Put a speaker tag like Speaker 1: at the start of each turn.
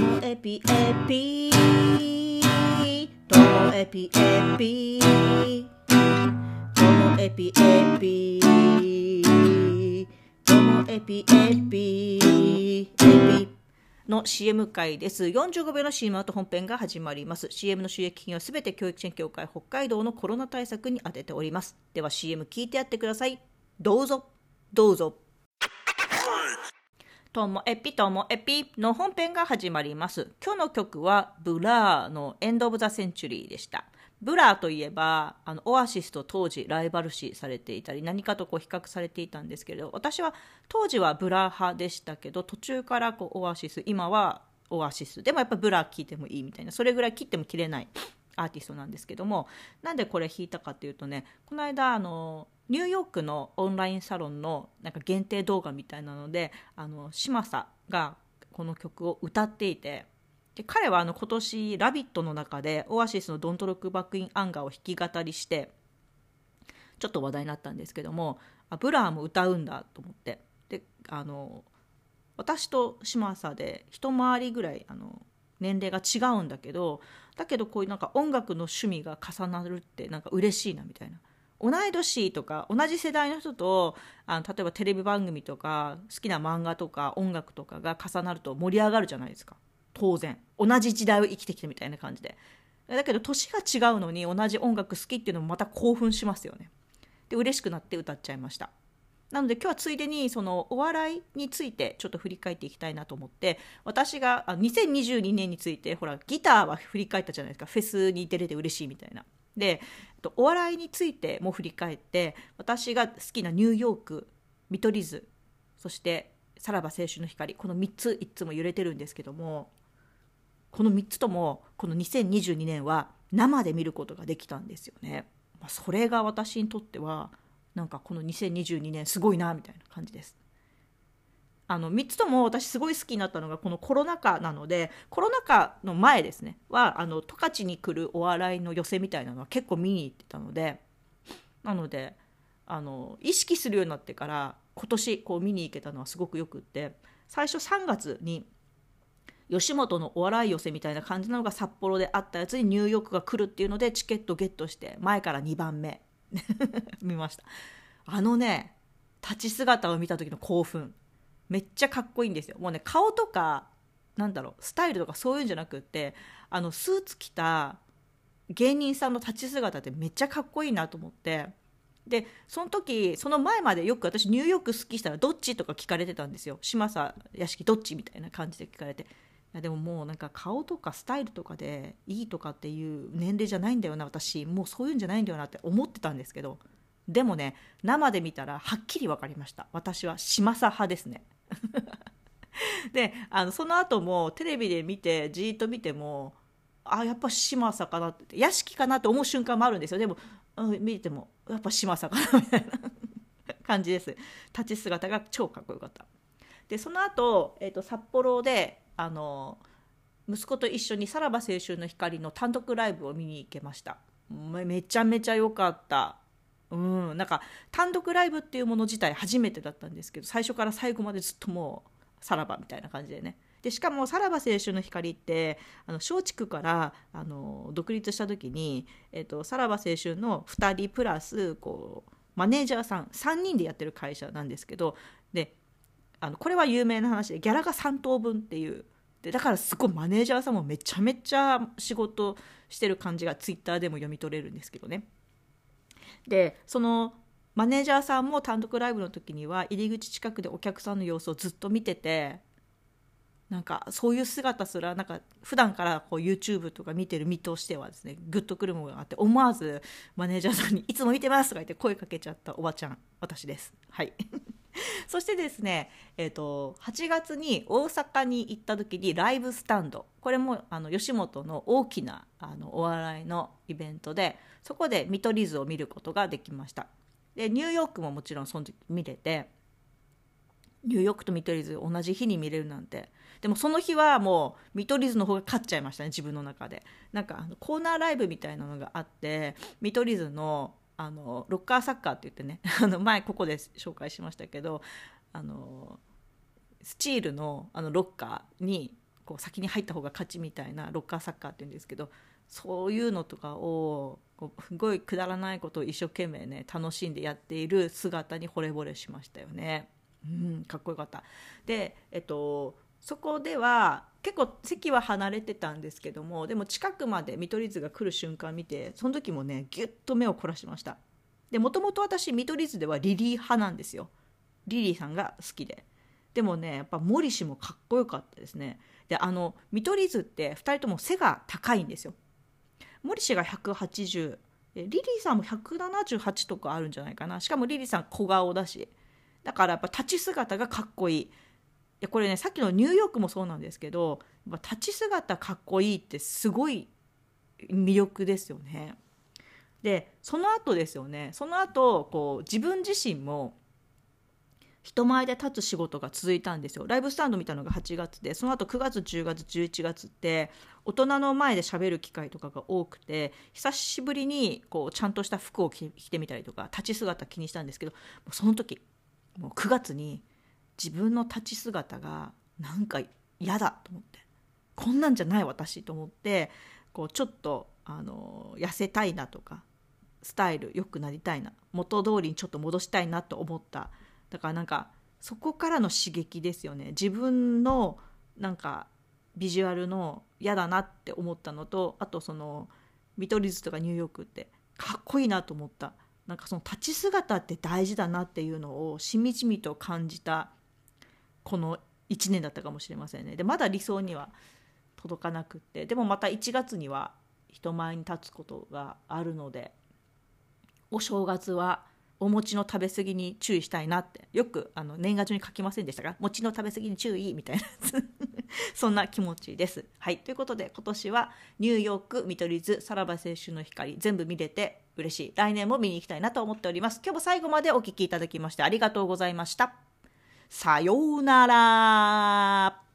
Speaker 1: もエピエピともエピエピともエピエピともエピエピエピの CM 会です。45秒の CM アート本編が始まります。CM の収益金はすべて教育支援協会北海道のコロナ対策に充てております。では CM 聞いてやってください。どうぞ、どうぞ。ともエピともエピの本編が始まります。今日の曲はブラーの End of the Century でした。ブラーといえばあのオアシスと当時ライバル視されていたり何かとこう比較されていたんですけれど私は当時はブラー派でしたけど途中からこうオアシス今はオアシスでもやっぱブラー聴いてもいいみたいなそれぐらい切っても切れないアーティストなんですけどもなんでこれ弾いたかというとねこの間あのニューヨークのオンラインサロンのなんか限定動画みたいなのであの嶋佐がこの曲を歌っていてで彼はあの今年「ラビット!」の中でオアシスの「ドントロックバックインアンガー」を弾き語りしてちょっと話題になったんですけどもあブラーも歌うんだと思ってであの私と嶋佐で一回りぐらいあの年齢が違うんだけどだけどこういうなんか音楽の趣味が重なるってなんか嬉しいなみたいな。同い年とか同じ世代の人とあの例えばテレビ番組とか好きな漫画とか音楽とかが重なると盛り上がるじゃないですか。当然。同じ時代を生きてきたみたいな感じで。だけど年が違うのに同じ音楽好きっていうのもまた興奮しますよね。で嬉しくなって歌っちゃいました。なので今日はついでにそのお笑いについてちょっと振り返っていきたいなと思って私があ2022年についてほらギターは振り返ったじゃないですかフェスに出れて嬉しいみたいなでお笑いについても振り返って私が好きなニューヨーク見取り図そしてさらば青春の光この3ついつも揺れてるんですけどもこの3つともこの2022年は生で見ることができたんですよね。それが私にとってはなんかこの2022年すごいなみたいな感じです。あの3つとも私すごい好きになったのがこのコロナ禍なのでコロナ禍の前ですねはあの十勝に来るお笑いの寄せみたいなのは結構見に行ってたのでなのであの意識するようになってから今年こう見に行けたのはすごくよくって最初3月に吉本のお笑い寄せみたいな感じなのが札幌であったやつにニューヨークが来るっていうのでチケットゲットして前から2番目 見ました。あのね立ち姿を見た時の興奮。めっちゃかっこいいんですよ。もうね顔とかなんだろうスタイルとかそういうんじゃなくってあのスーツ着た芸人さんの立ち姿ってめっちゃかっこいいなと思って。でその時その前までよく私ニューヨーク好きしたらどっちとか聞かれてたんですよ。嶋佐屋敷どっちみたいな感じで聞かれて。やでももうなんか顔とかスタイルとかでいいとかっていう年齢じゃないんだよな私。もうそういうんじゃないんだよなって思ってたんですけど。でもね生で見たらはっきり分かりました。私は嶋佐派ですね。であのその後もテレビで見てじーっと見てもあやっぱ嶋佐かなって屋敷かなって思う瞬間もあるんですよ。でも、うん、見てもやっぱ嶋佐かなみたいな 感じです。立ち姿が超かっこよかった。でその後、えーと、札幌であの息子と一緒に「さらば青春の光」の単独ライブを見に行けました。めちゃめちゃ良かった。うん。なんか単独ライブっていうもの自体初めてだったんですけど最初から最後までずっともうさらばみたいな感じでね。でしかも「さらば青春の光」ってあの松竹からあの独立した時に、えーと、さらば青春の2人プラスこうマネージャーさん3人でやってる会社なんですけどであのこれは有名な話でギャラが3等分っていうでだからすごいマネージャーさんもめちゃめちゃ仕事してる感じがツイッターでも読み取れるんですけどね。でそのマネージャーさんも単独ライブの時には入り口近くでお客さんの様子をずっと見ててなんかそういう姿すらなんか普段からこう YouTube とか見てる身としてはですねグッとくるものがあって思わずマネージャーさんに「いつも見てます」とか言って声かけちゃったおばちゃん私です。はい そしてですね、えーと、8月に大阪に行った時にライブスタンド。これもあの吉本の大きなあのお笑いのイベントでそこで見取り図を見ることができました。でニューヨークももちろんその時見れてニューヨークと見取り図同じ日に見れるなんて。でもその日はもう見取り図の方が勝っちゃいましたね自分の中で。なんかコーナーライブみたいなのがあって見取り図のあのロッカーサッカーって言ってね あの前ここで紹介しましたけどあのスチールのあのロッカーにこう先に入った方が勝ちみたいなロッカーサッカーっていうんですけどそういうのとかをこうすごいくだらないことを一生懸命ね楽しんでやっている姿に惚れ惚れしましたよね。うんかっこよかったで、えっと、そこでは結構席は離れてたんですけどもでも近くまで見取り図が来る瞬間見てその時もねぎゅっと目を凝らしました。でもともと私見取り図ではリリー派なんですよ。リリーさんが好きで。でもねやっぱ森氏もかっこよかったですね。であの見取り図って2人とも背が高いんですよ。森氏が180リリーさんも178とかあるんじゃないかな。しかもリリーさん小顔だし。だからやっぱ立ち姿がかっこいい。やこれねさっきのニューヨークもそうなんですけど立ち姿かっこいいってすごい魅力ですよね。でその後ですよねその後こう自分自身も人前で立つ仕事が続いたんですよライブスタンド見たのが8月でその後9月10月11月って大人の前で喋る機会とかが多くて久しぶりにこうちゃんとした服を着てみたりとか立ち姿気にしたんですけどその時もう9月に自分の立ち姿がなんか嫌だと思ってこんなんじゃない私と思ってこうちょっとあの痩せたいなとかスタイル良くなりたいな元通りにちょっと戻したいなと思った。だからなんかそこからの刺激ですよね。自分のなんかビジュアルの嫌だなって思ったのとあとその見取り図とかニューヨークってかっこいいなと思った。なんかその立ち姿って大事だなっていうのをしみじみと感じたこの1年だったかもしれませんね。でまだ理想には届かなくって。でもまた1月には人前に立つことがあるのでお正月はお餅の食べ過ぎに注意したいなって。よくあの年賀状に書きませんでしたが餅の食べ過ぎに注意みたいな そんな気持ちです。はい。ということで今年はニューヨーク見取り図さらば青春の光全部見れて嬉しい。来年も見に行きたいなと思っております。今日も最後までお聴きいただきましてありがとうございました。さようなら。